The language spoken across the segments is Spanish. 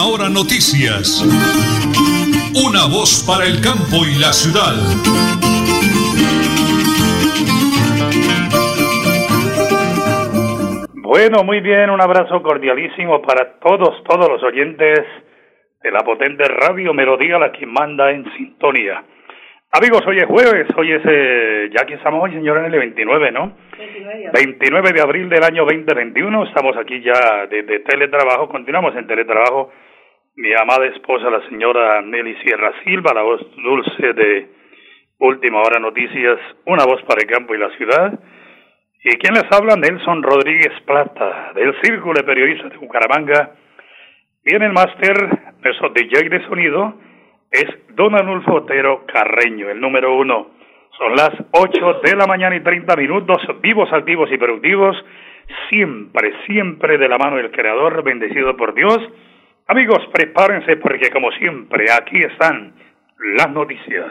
Última Hora Noticias. Una voz para el campo y la ciudad. Bueno, muy bien, un abrazo cordialísimo para todos, todos los oyentes de la potente radio Melodía, la que manda en sintonía. Amigos, hoy es jueves, hoy es, eh, ya que estamos hoy, señor, en el 29, ¿no? 29 de, abril. del año 2021, estamos aquí ya de, teletrabajo, continuamos en teletrabajo. Mi amada esposa, la señora Nelly Sierra Silva, la voz dulce de Última Hora Noticias, una voz para el campo y la ciudad. ¿Y quién les habla? Nelson Rodríguez Plata, del Círculo de Periodistas de Bucaramanga. Y en el máster, nuestro DJ de sonido, es Don Anulfo Otero Carreño, el número uno. Son las 8 de la mañana y 30 minutos, vivos, activos y productivos, siempre, siempre de la mano del Creador, bendecido por Dios. Amigos, prepárense porque como siempre, aquí están las noticias.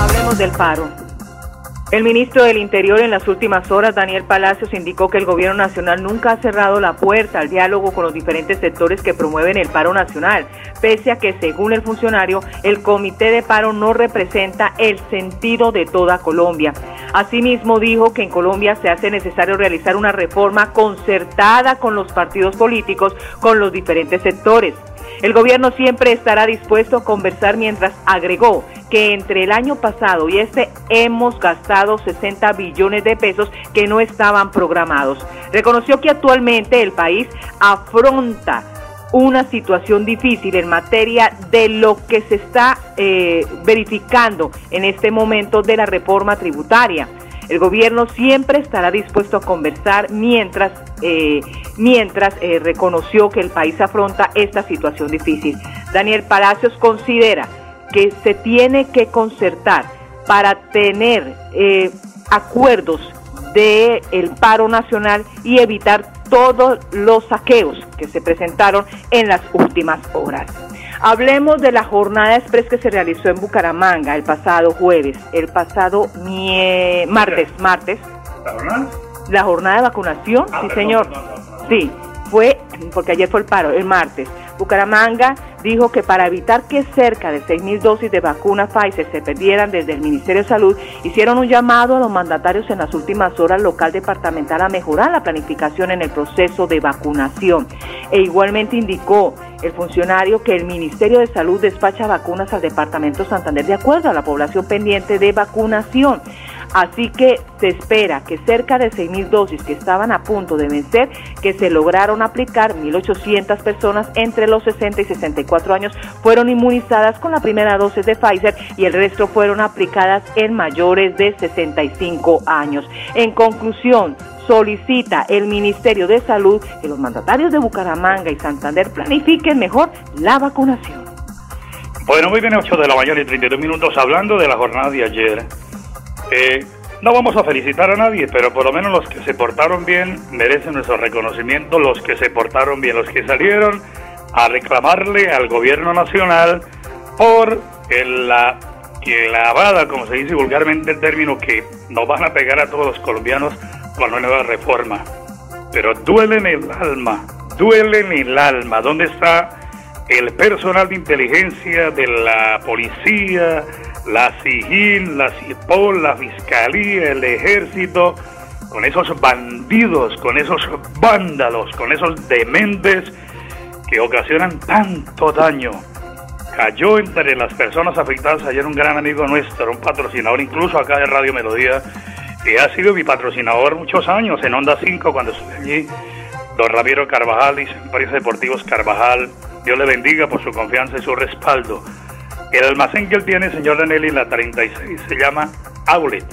Hablemos del paro. El ministro del Interior en las últimas horas, Daniel Palacios, indicó que el gobierno nacional nunca ha cerrado la puerta al diálogo con los diferentes sectores que promueven el paro nacional, pese a que, según el funcionario, el comité de paro no representa el sentido de toda Colombia. Asimismo, dijo que en Colombia se hace necesario realizar una reforma concertada con los partidos políticos, con los diferentes sectores. El gobierno siempre estará dispuesto a conversar mientras agregó que entre el año pasado y este hemos gastado 60 billones de pesos que no estaban programados. Reconoció que actualmente el país afronta una situación difícil en materia de lo que se está eh, verificando en este momento de la reforma tributaria. El gobierno siempre estará dispuesto a conversar mientras, eh, mientras eh, reconoció que el país afronta esta situación difícil. Daniel Palacios considera que se tiene que concertar para tener eh, acuerdos del el paro nacional y evitar todos los saqueos que se presentaron en las últimas horas. Hablemos de la jornada express que se realizó en Bucaramanga el pasado jueves, el pasado martes, martes. ¿La jornada? La jornada de vacunación, ah, sí señor. Sí, fue, porque ayer fue el paro, el martes. Bucaramanga dijo que para evitar que cerca de 6.000 dosis de vacuna Pfizer se perdieran desde el Ministerio de Salud, hicieron un llamado a los mandatarios en las últimas horas local departamental a mejorar la planificación en el proceso de vacunación. E igualmente indicó el funcionario que el Ministerio de Salud despacha vacunas al Departamento Santander de acuerdo a la población pendiente de vacunación. Así que se espera que cerca de 6.000 dosis que estaban a punto de vencer, que se lograron aplicar, 1.800 personas entre los 60 y 64 años fueron inmunizadas con la primera dosis de Pfizer y el resto fueron aplicadas en mayores de 65 años. En conclusión, solicita el Ministerio de Salud que los mandatarios de Bucaramanga y Santander planifiquen mejor la vacunación. Bueno, muy bien, 8 de la mañana y 32 minutos hablando de la jornada de ayer. Eh, no vamos a felicitar a nadie, pero por lo menos los que se portaron bien merecen nuestro reconocimiento, los que se portaron bien, los que salieron a reclamarle al gobierno nacional por la clavada, como se dice vulgarmente el término, que nos van a pegar a todos los colombianos con la nueva reforma. Pero duele en el alma, duele en el alma. ¿Dónde está el personal de inteligencia de la policía, la SIGIN, la CIPOL, la Fiscalía, el Ejército, con esos bandidos, con esos vándalos, con esos dementes que ocasionan tanto daño. Cayó entre las personas afectadas ayer un gran amigo nuestro, un patrocinador incluso acá de Radio Melodía, que ha sido mi patrocinador muchos años en Onda 5 cuando estuve allí, don Ramiro Carvajal y Empresa Deportivos Carvajal. Dios le bendiga por su confianza y su respaldo. El almacén que él tiene, señor Danelli, en la 36, se llama Outlet.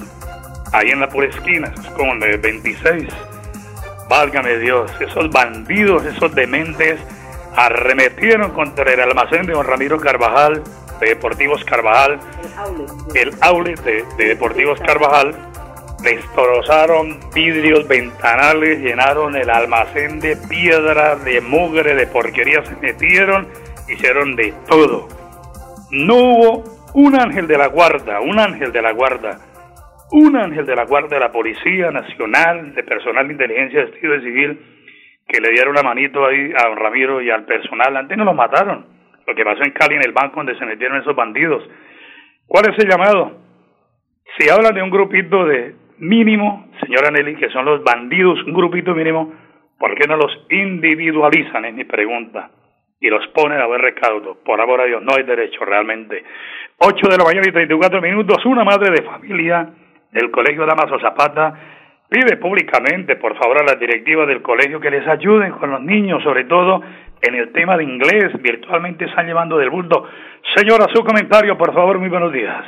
Ahí en la pura esquina, es como el 26. Válgame Dios, esos bandidos, esos dementes, arremetieron contra el almacén de don Ramiro Carvajal, de Deportivos Carvajal, el outlet, de, de Deportivos Carvajal, destrozaron vidrios, ventanales, llenaron el almacén de piedra, de mugre, de porquería, se metieron, hicieron de todo no hubo un ángel de la guarda, un ángel de la guarda. un ángel de la Guardia de la Policía Nacional, de personal de inteligencia de estilo civil, que le dieron la manito ahí a don Ramiro y al personal. Antes no los mataron. Lo que pasó en Cali, en el banco donde se metieron esos bandidos. ¿Cuál es el llamado? Si hablan de un grupito de mínimo, señora Nelly, que son los bandidos, un grupito mínimo, ¿por qué no los individualizan? Es mi pregunta. Y los ponen a ver recaudo. Por amor a Dios, no hay derecho realmente. 8 de la mañana y 34 minutos, una madre de familia del Colegio Damaso Zapata pide públicamente, por favor, a las directivas del colegio que les ayuden con los niños, sobre todo en el tema de inglés. Virtualmente están llevando del bulto. Señora, su comentario, por favor, muy buenos días.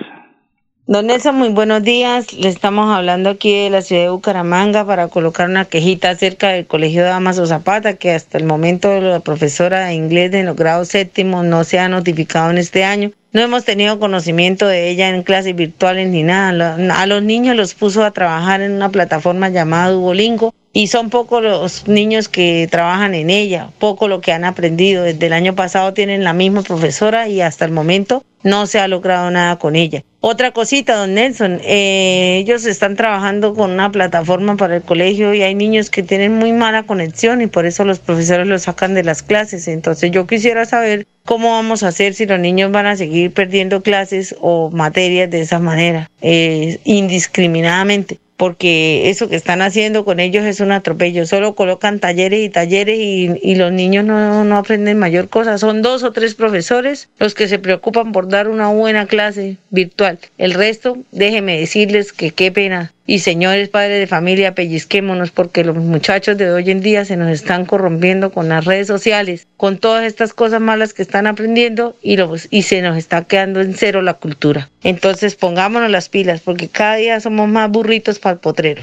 Don Nelson, muy buenos días. Le estamos hablando aquí de la ciudad de Bucaramanga para colocar una quejita acerca del Colegio de Damaso Zapata, que hasta el momento la profesora de inglés de los grados séptimos no se ha notificado en este año. No hemos tenido conocimiento de ella en clases virtuales ni nada. A los niños los puso a trabajar en una plataforma llamada Duolingo y son pocos los niños que trabajan en ella, poco lo que han aprendido. Desde el año pasado tienen la misma profesora y hasta el momento no se ha logrado nada con ella. Otra cosita, don Nelson, eh, ellos están trabajando con una plataforma para el colegio y hay niños que tienen muy mala conexión y por eso los profesores los sacan de las clases. Entonces yo quisiera saber cómo vamos a hacer si los niños van a seguir perdiendo clases o materias de esa manera, eh, indiscriminadamente porque eso que están haciendo con ellos es un atropello. Solo colocan talleres y talleres y, los niños no, no, aprenden mayor cosa. Son dos o tres profesores los que se preocupan por dar una buena clase virtual. El resto, déjeme decirles que qué pena y señores padres de familia, pellizquémonos porque los muchachos de hoy en día se nos están corrompiendo con las redes sociales, con todas estas cosas malas que están aprendiendo y, y se nos está quedando en cero la cultura. Entonces pongámonos las pilas porque cada día somos más burritos para el potrero.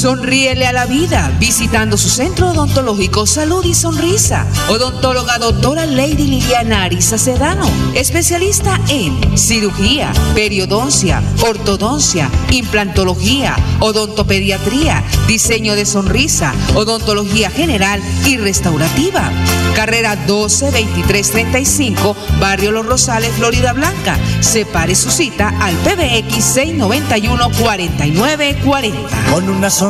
Sonríele a la vida visitando su centro odontológico Salud y Sonrisa. Odontóloga doctora Lady Liliana Arisa Sedano, especialista en cirugía, periodoncia, ortodoncia, implantología, odontopediatría, diseño de sonrisa, odontología general y restaurativa. Carrera 12 23 35, Barrio Los Rosales, Florida Blanca. Separe su cita al PBX 691 4940. Con una sonrisa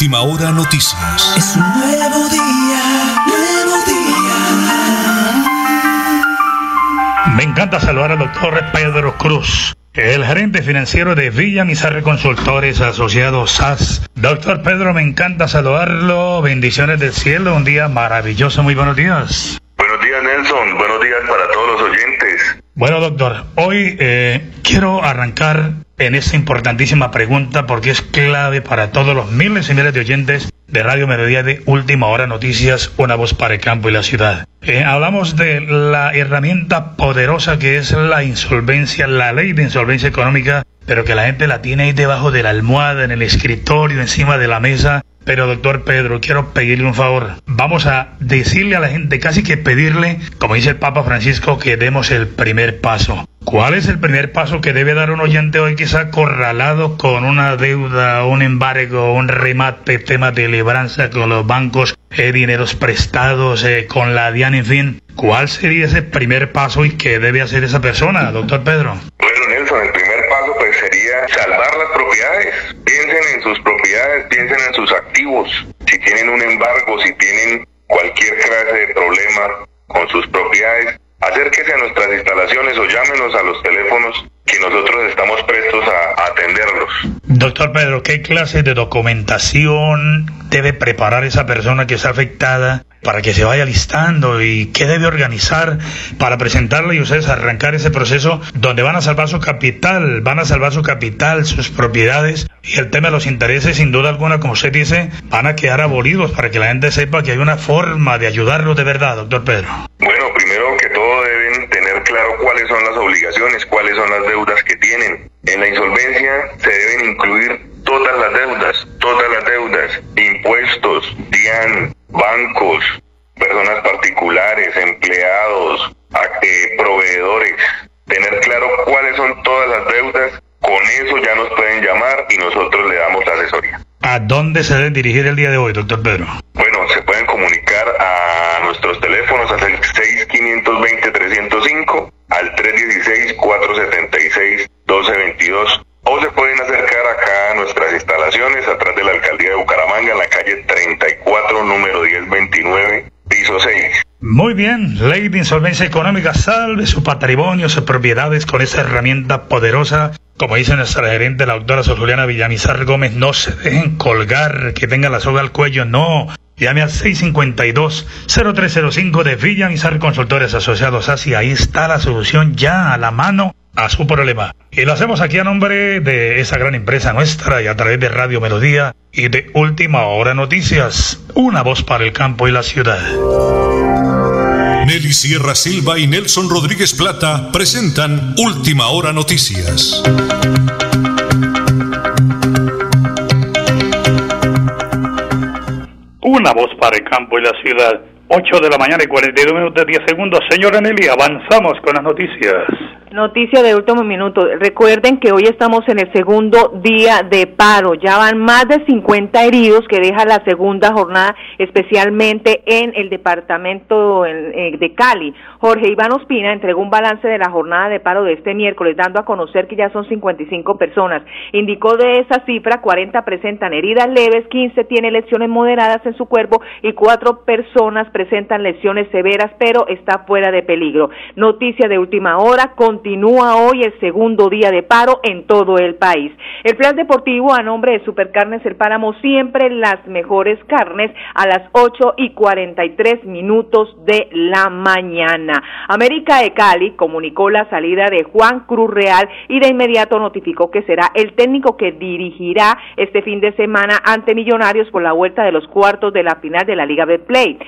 Última Hora Noticias. Es un nuevo día, nuevo día. Me encanta saludar al doctor Pedro Cruz, el gerente financiero de Villa Mizarre Consultores Asociados SAS. Doctor Pedro, me encanta saludarlo. Bendiciones del cielo. Un día maravilloso. Muy buenos días. Buenos días, Nelson. Buenos días para todos los oyentes. Bueno, doctor, hoy eh, quiero arrancar en esta importantísima pregunta porque es clave para todos los miles y miles de oyentes de Radio Melodía de Última Hora Noticias, una voz para el campo y la ciudad. Eh, hablamos de la herramienta poderosa que es la insolvencia, la ley de insolvencia económica, pero que la gente la tiene ahí debajo de la almohada, en el escritorio, encima de la mesa. Pero doctor Pedro, quiero pedirle un favor. Vamos a decirle a la gente, casi que pedirle, como dice el Papa Francisco, que demos el primer paso. ¿Cuál es el primer paso que debe dar un oyente hoy está acorralado con una deuda, un embargo, un remate, temas de libranza con los bancos, eh, dineros prestados, eh, con la DIAN, en fin? ¿Cuál sería ese primer paso y qué debe hacer esa persona, doctor Pedro? Bueno, Nelson, el primer paso pues sería salvar las propiedades. Piensen en sus propiedades, piensen en sus activos. Si tienen un embargo, si tienen cualquier clase de problema con sus propiedades, acérquese a nuestras instalaciones o llámenos a los teléfonos que nosotros estamos prestos a, atenderlos. Doctor Pedro, ¿qué clase de documentación debe preparar esa persona que está afectada para que se vaya listando y qué debe organizar para presentarle y ustedes arrancar ese proceso donde van a salvar su capital, van a salvar su capital, sus propiedades y el tema de los intereses, sin duda alguna, como usted dice, van a quedar abolidos para que la gente sepa que hay una forma de ayudarlos de verdad, doctor Pedro. Bueno, primero que todo claro cuáles son las obligaciones, cuáles son las deudas que tienen. En la insolvencia se deben incluir todas las deudas, todas las deudas, impuestos, DIAN, bancos, personas particulares, empleados, eh, proveedores. Tener claro cuáles son todas las deudas, con eso ya nos pueden llamar y nosotros le damos la asesoría. ¿A dónde se deben dirigir el día de hoy, doctor Pedro? Bueno, se pueden comunicar a nuestros teléfonos al 6520-305, al 316-476-1222 o se pueden acercar acá a nuestras instalaciones atrás de la alcaldía de Bucaramanga en la calle 34, número 1029, piso 6. Muy bien, ley de insolvencia económica, salve su patrimonio, sus propiedades con esa herramienta poderosa. Como dice nuestra gerente, la doctora Sol Juliana Villamizar Gómez, no se dejen colgar, que tenga la soga al cuello, no. Llame al 652-0305 de Villamizar Consultores Asociados. Así, ahí está la solución ya a la mano a su problema. Y lo hacemos aquí a nombre de esa gran empresa nuestra y a través de Radio Melodía y de Última Hora Noticias, una voz para el campo y la ciudad. Nelly Sierra Silva y Nelson Rodríguez Plata presentan Última Hora Noticias. Una voz para el campo y la ciudad. 8 de la mañana y 42 minutos 10 segundos. Señora Nelly, avanzamos con las noticias. Noticia de último minuto. Recuerden que hoy estamos en el segundo día de paro. Ya van más de 50 heridos que deja la segunda jornada, especialmente en el departamento eh, de Cali. Jorge Iván Ospina entregó un balance de la jornada de paro de este miércoles, dando a conocer que ya son 55 personas. Indicó de esa cifra, 40 presentan heridas leves, 15 tienen lesiones moderadas en su cuerpo y 4 personas presentan lesiones severas, pero está fuera de peligro. Noticia de última hora, continúa hoy el segundo día de paro en todo el país. El plan deportivo a nombre de Supercarnes El Páramo, siempre las mejores carnes a las 8 y 43 minutos de la mañana. América de Cali comunicó la salida de Juan Cruz Real y de inmediato notificó que será el técnico que dirigirá este fin de semana ante Millonarios por la vuelta de los cuartos de la final de la Liga Betplay.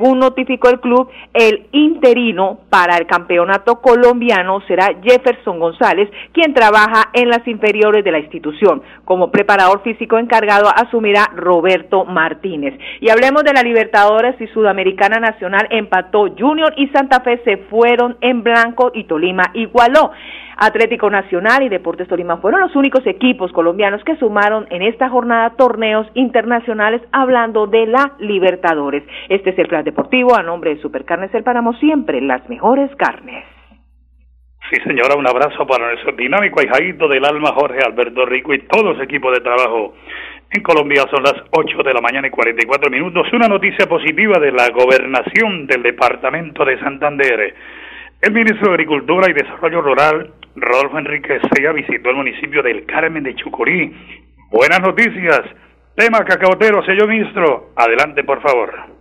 Notificó el club, el interino para el campeonato colombiano será Jefferson González, quien trabaja en las inferiores de la institución. Como preparador físico encargado asumirá Roberto Martínez. Y hablemos de la Libertadores y Sudamericana Nacional empató Junior y Santa Fe se fueron en blanco y Tolima igualó. Atlético Nacional y Deportes Tolima fueron los únicos equipos colombianos que sumaron en esta jornada torneos internacionales hablando de la Libertadores. Este es el plan deportivo a nombre de Supercarnes El Páramo, siempre las mejores carnes. Sí, señora, un abrazo para nuestro dinámico ahijadito del alma Jorge Alberto Rico y todo su equipo de trabajo. En Colombia son las 8 de la mañana y 44 minutos. Una noticia positiva de la gobernación del departamento de Santander. El ministro de Agricultura y Desarrollo Rural, Rodolfo Enrique Sea, visitó el municipio del Carmen de Chucurí. Buenas noticias. Tema cacaotero, señor ministro. Adelante, por favor.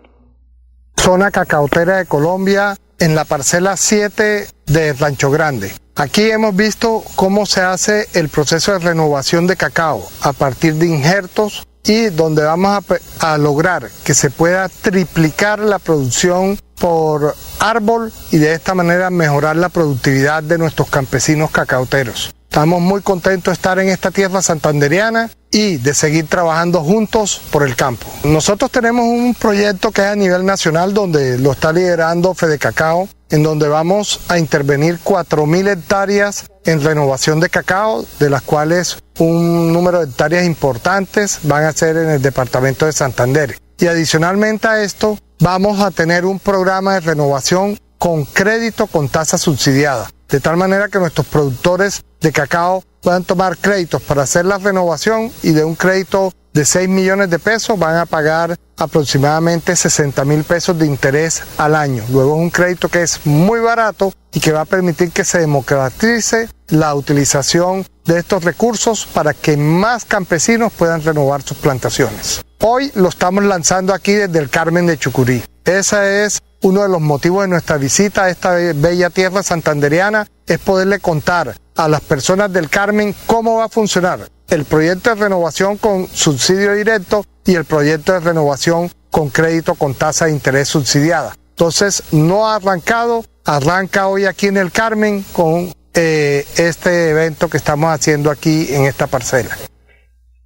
Zona cacaotera de Colombia en la parcela 7 de Rancho Grande. Aquí hemos visto cómo se hace el proceso de renovación de cacao a partir de injertos y donde vamos a, a, lograr que se pueda triplicar la producción por árbol y de esta manera mejorar la productividad de nuestros campesinos cacaoteros. Estamos muy contentos de estar en esta tierra santanderiana y de seguir trabajando juntos por el campo. Nosotros tenemos un proyecto que es a nivel nacional donde lo está liderando Fede Cacao, en donde vamos a intervenir 4.000 hectáreas en renovación de cacao, de las cuales un número de hectáreas importantes van a ser en el departamento de Santander. Y adicionalmente a esto, vamos a tener un programa de renovación con crédito con tasa subsidiada, de tal manera que nuestros productores de cacao puedan tomar créditos para hacer la renovación y de un crédito de 6 millones de pesos van a pagar aproximadamente 60 mil pesos de interés al año. Luego es un crédito que es muy barato y que va a permitir que se democratice la utilización de estos recursos para que más campesinos puedan renovar sus plantaciones. Hoy lo estamos lanzando aquí desde el Carmen de Chucurí. Ese es uno de los motivos de nuestra visita a esta bella tierra santanderiana, es poderle contar a las personas del Carmen cómo va a funcionar el proyecto de renovación con subsidio directo y el proyecto de renovación con crédito con tasa de interés subsidiada. Entonces, no ha arrancado, arranca hoy aquí en el Carmen con eh, este evento que estamos haciendo aquí en esta parcela.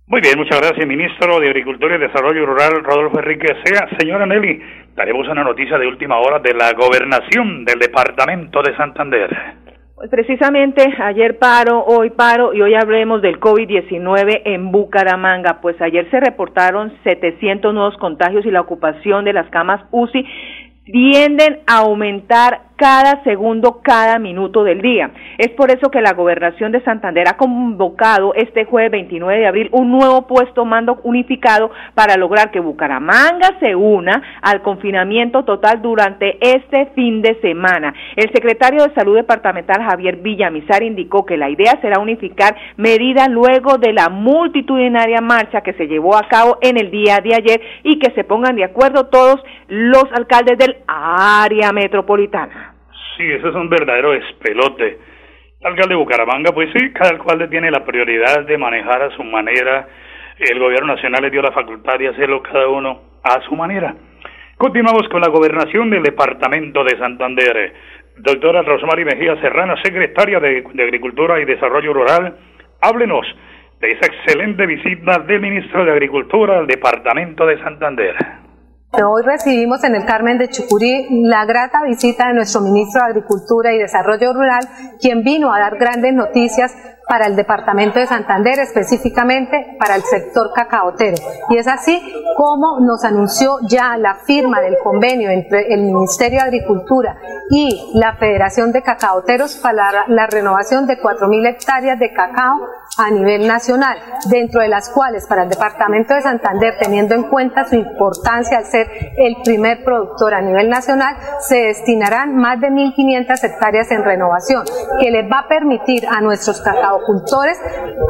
Muy bien, muchas gracias, ministro de Agricultura y Desarrollo Rural, Rodolfo Enrique. Señora Nelly, daremos una noticia de última hora de la gobernación del departamento de Santander. Pues precisamente ayer paro, hoy paro y hoy hablemos del COVID-19 en Bucaramanga. Pues ayer se reportaron 700 nuevos contagios y la ocupación de las camas UCI tienden a aumentar cada segundo, cada minuto del día. Es por eso que la gobernación de Santander ha convocado este jueves 29 de abril un nuevo puesto mando unificado para lograr que Bucaramanga se una al confinamiento total durante este fin de semana. El secretario de Salud Departamental Javier Villamizar indicó que la idea será unificar medidas luego de la multitudinaria marcha que se llevó a cabo en el día de ayer y que se pongan de acuerdo todos los alcaldes del área metropolitana. Sí, eso es un verdadero espelote. El alcalde de Bucaramanga, pues sí, cada alcalde tiene la prioridad de manejar a su manera. El gobierno nacional le dio la facultad de hacerlo cada uno a su manera. Continuamos con la gobernación del departamento de Santander. Doctora Rosmary Mejía Serrano, secretaria de, de Agricultura y Desarrollo Rural, háblenos de esa excelente visita del ministro de Agricultura al departamento de Santander. Hoy recibimos en el Carmen de Chucurí la grata visita de nuestro ministro de Agricultura y Desarrollo Rural, quien vino a dar grandes noticias para el departamento de Santander, específicamente para el sector cacaotero. Y es así como nos anunció ya la firma del convenio entre el Ministerio de Agricultura y la Federación de Cacaoteros para la, renovación de 4.000 hectáreas de cacao a nivel nacional, dentro de las cuales para el departamento de Santander, teniendo en cuenta su importancia al ser el primer productor a nivel nacional, se destinarán más de 1.500 hectáreas en renovación, que les va a permitir a nuestros cacaocultores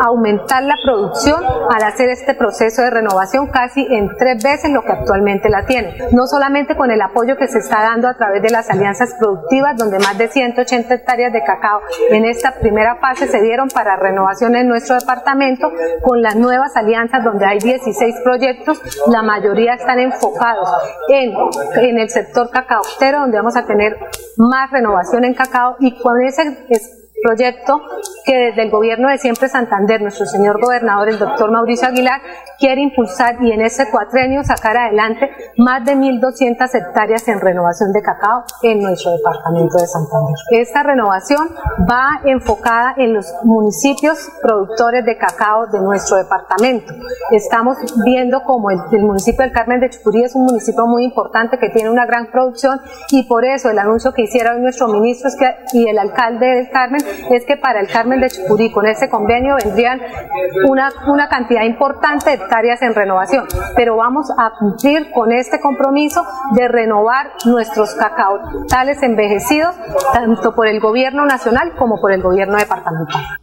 aumentar la producción al hacer este proceso de renovación casi en tres veces lo que actualmente la tiene. No solamente con el apoyo que se está dando a través de las alianzas productivas, donde más de 180 hectáreas de cacao en esta primera fase se dieron para renovación en nuestro departamento, con las nuevas alianzas donde hay 16 proyectos, la mayoría están enfocados en, en el sector cacaotero, donde vamos a tener más renovación en cacao y con ese proyecto que desde el gobierno de Siempre Santander, nuestro señor gobernador, el doctor Mauricio Aguilar, quiere impulsar y en ese cuatrenio sacar adelante más de 1.200 hectáreas en renovación de cacao en nuestro departamento de Santander. Esta renovación va enfocada en los municipios productores de cacao de nuestro departamento. Estamos viendo como el, el municipio del Carmen de Chucurí es un municipio muy importante que tiene una gran producción y por eso el anuncio que hiciera hoy nuestro ministro y el alcalde del Carmen es que para el Carmen de Chucurí con ese convenio vendrían una, una cantidad importante de hectáreas en renovación, pero vamos a cumplir con este compromiso de renovar nuestros cacaotales envejecidos tanto por el gobierno nacional como por el gobierno departamental.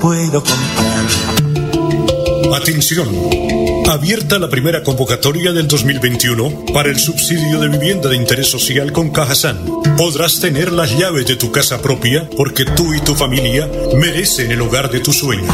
puedo comprar. Atención. Abierta la primera convocatoria del 2021 para el subsidio de vivienda de interés social con Cajasan. Podrás tener las llaves de tu casa propia porque tú y tu familia merecen el hogar de tus sueños.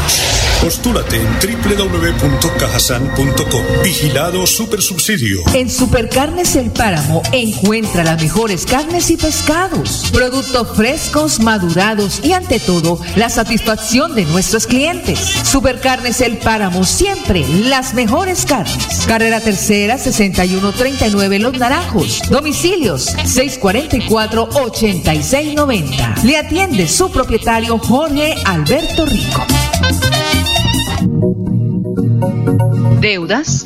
Postúlate en www.cajasan.com. Vigilado Supersubsidio. En Supercarnes El Páramo encuentra las mejores carnes y pescados, productos frescos, madurados y ante todo la satisfacción de nuestros clientes. Supercarnes El Páramo siempre las mejores carnes. Carrera Tercera 6139 Los Naranjos. Domicilios 644-8690. Le atiende su propietario Jorge Alberto Rico. Deudas,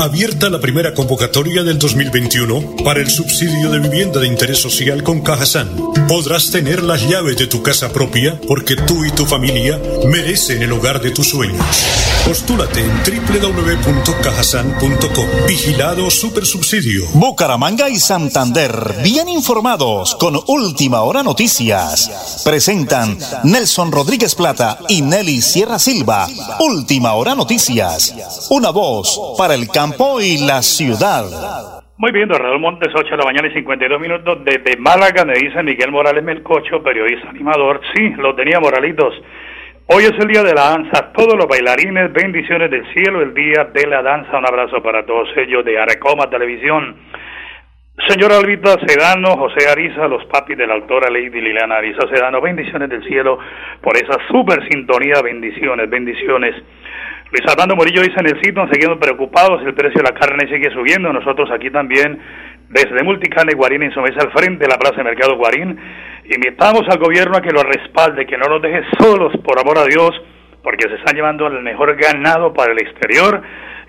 Abierta la primera convocatoria del 2021 para el subsidio de vivienda de interés social con Cajasan. Podrás tener las llaves de tu casa propia porque tú y tu familia merecen el hogar de tus sueños. Postúlate en www.cajasan.com. Vigilado Supersubsidio. Bucaramanga y Santander, bien informados con Última Hora Noticias. Presentan Nelson Rodríguez Plata y Nelly Sierra Silva. Última Hora Noticias. Una voz para el campo y la ciudad. Muy bien, don Raúl Montes, 8 de la mañana y 52 minutos. Desde Málaga me dice Miguel Morales Melcocho, periodista animador. Sí, lo tenía Moralitos. Hoy es el día de la danza. Todos los bailarines, bendiciones del cielo, el día de la danza. Un abrazo para todos ellos de Arecoma Televisión. Señora Albita Sedano, José Ariza, los papis de la autora Lady Liliana Ariza Sedano, bendiciones del cielo por esa super sintonía, bendiciones, bendiciones. Luis Armando Murillo dice en el sitio, seguimos preocupados, el precio de la carne sigue subiendo, nosotros aquí también, desde Multicarne Guarín en Somesa al frente de la Plaza de Mercado Guarín, invitamos al gobierno a que lo respalde, que no nos deje solos, por amor a Dios, porque se están llevando el mejor ganado para el exterior,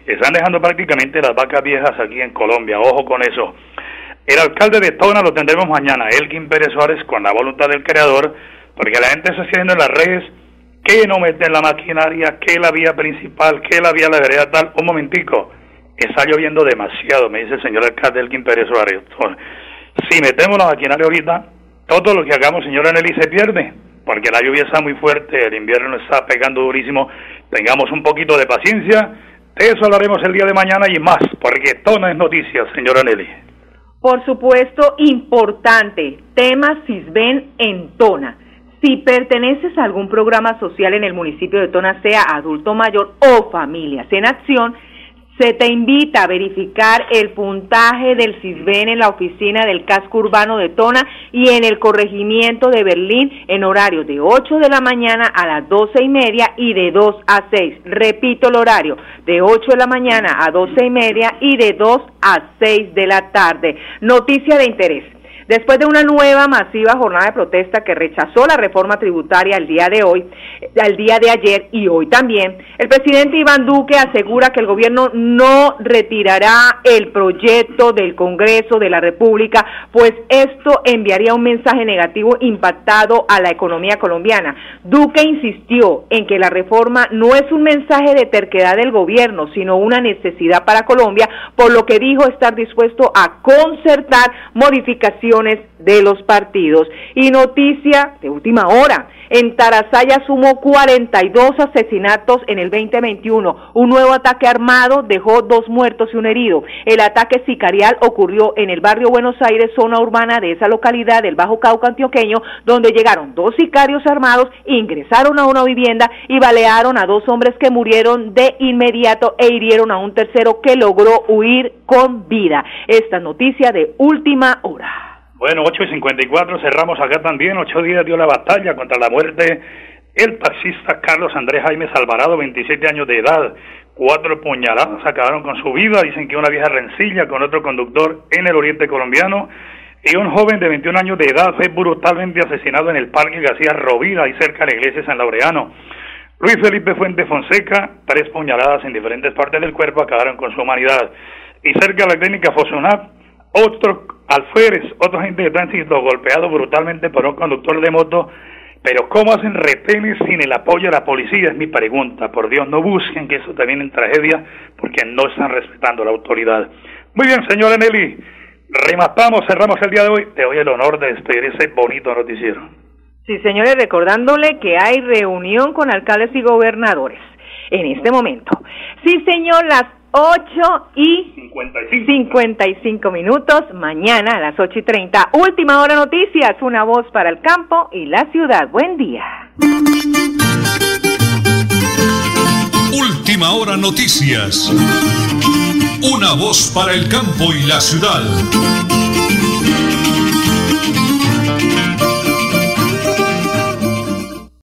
y están dejando prácticamente las vacas viejas aquí en Colombia, ojo con eso. El alcalde de Tona lo tendremos mañana, Elkin Pérez Suárez, con la voluntad del creador, porque la gente está haciendo en las redes que no meten la maquinaria, que la vía principal, que la vía la vereda tal. Un momentico, está lloviendo demasiado, me dice el señor alcalde Elkin Pérez Suárez. Si metemos la maquinaria ahorita, todo lo que hagamos, señora Nelly, se pierde, porque la lluvia está muy fuerte, el invierno está pegando durísimo. Tengamos un poquito de paciencia, De eso hablaremos el día de mañana y más, porque Tona es noticia, señora Nelly. Por supuesto, importante, tema CISBEN en Tona. Si perteneces a algún programa social en el municipio de Tona, sea adulto mayor o familias en acción, se te invita a verificar el puntaje del CISBEN en la oficina del casco urbano de Tona y en el corregimiento de Berlín en horario de 8 de la mañana a las 12 y media y de 2 a 6. Repito el horario, de 8 de la mañana a 12 y media y de 2 a 6 de la tarde. Noticia de interés. Después de una nueva masiva jornada de protesta que rechazó la reforma tributaria el día de hoy, al día de ayer y hoy también, el presidente Iván Duque asegura que el gobierno no retirará el proyecto del Congreso de la República, pues esto enviaría un mensaje negativo impactado a la economía colombiana. Duque insistió en que la reforma no es un mensaje de terquedad del gobierno, sino una necesidad para Colombia, por lo que dijo estar dispuesto a concertar modificaciones de los partidos. Y noticia de última hora, en Tarazaya sumó 42 asesinatos en el 2021. Un nuevo ataque armado dejó dos muertos y un herido. El ataque sicarial ocurrió en el barrio Buenos Aires, zona urbana de esa localidad del Bajo Cauca antioqueño, donde llegaron dos sicarios armados, ingresaron a una vivienda y balearon a dos hombres que murieron de inmediato e hirieron a un tercero que logró huir con vida. Esta noticia de última hora. Bueno, 8 y 54, cerramos acá también. Ocho días dio la batalla contra la muerte el taxista Carlos Andrés Jaime Alvarado, 27 años de edad. Cuatro puñaladas acabaron con su vida. Dicen que una vieja rencilla con otro conductor en el oriente colombiano. Y un joven de 21 años de edad fue brutalmente asesinado en el Parque García Rovida, y cerca de la iglesia de San Laureano. Luis Felipe Fuente Fonseca, tres puñaladas en diferentes partes del cuerpo acabaron con su humanidad. Y cerca de la clínica Fosonap, otro alférez, otro agente de tránsito golpeado brutalmente por un conductor de moto. Pero ¿cómo hacen retenes sin el apoyo de la policía? Es mi pregunta. Por Dios, no busquen que eso también en tragedia porque no están respetando la autoridad. Muy bien, señora Nelly. Rematamos, cerramos el día de hoy. Te doy el honor de despedir ese bonito noticiero. Sí, señores, recordándole que hay reunión con alcaldes y gobernadores en este momento. Sí, señor, las 8 y 55. minutos. Mañana a las 8 y 30. Última hora noticias. Una voz para el campo y la ciudad. Buen día. Última hora noticias. Una voz para el campo y la ciudad.